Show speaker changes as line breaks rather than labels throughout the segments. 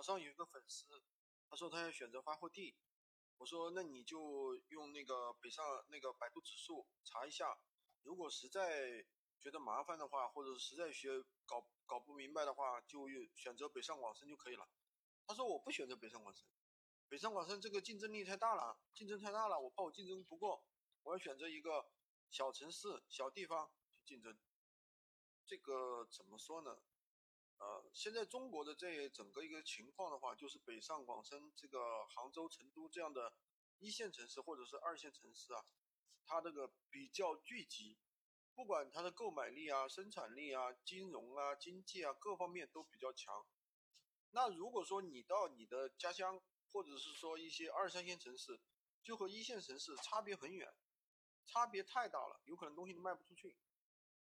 早上有一个粉丝，他说他要选择发货地，我说那你就用那个北上那个百度指数查一下，如果实在觉得麻烦的话，或者实在学搞搞不明白的话，就选择北上广深就可以了。他说我不选择北上广深，北上广深这个竞争力太大了，竞争太大了，我怕我竞争不过，我要选择一个小城市、小地方去竞争。这个怎么说呢？呃，现在中国的这整个一个情况的话，就是北上广深这个杭州、成都这样的一线城市或者是二线城市啊，它这个比较聚集，不管它的购买力啊、生产力啊、金融啊、经济啊各方面都比较强。那如果说你到你的家乡，或者是说一些二三线城市，就和一线城市差别很远，差别太大了，有可能东西都卖不出去。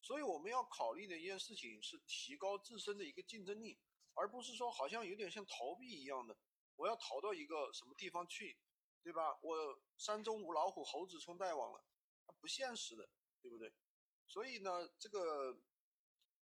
所以我们要考虑的一件事情是提高自身的一个竞争力，而不是说好像有点像逃避一样的，我要逃到一个什么地方去，对吧？我山中无老虎，猴子充大王了，不现实的，对不对？所以呢，这个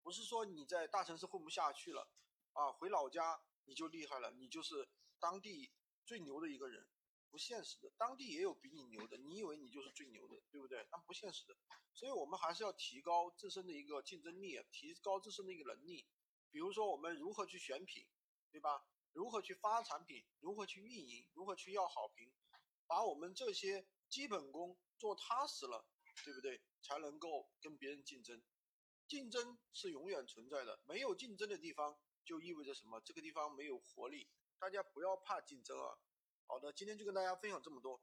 不是说你在大城市混不下去了啊，回老家你就厉害了，你就是当地最牛的一个人。不现实的，当地也有比你牛的，你以为你就是最牛的，对不对？那不现实的，所以我们还是要提高自身的一个竞争力，提高自身的一个能力。比如说，我们如何去选品，对吧？如何去发产品，如何去运营，如何去要好评，把我们这些基本功做踏实了，对不对？才能够跟别人竞争。竞争是永远存在的，没有竞争的地方就意味着什么？这个地方没有活力。大家不要怕竞争啊。好的，今天就跟大家分享这么多。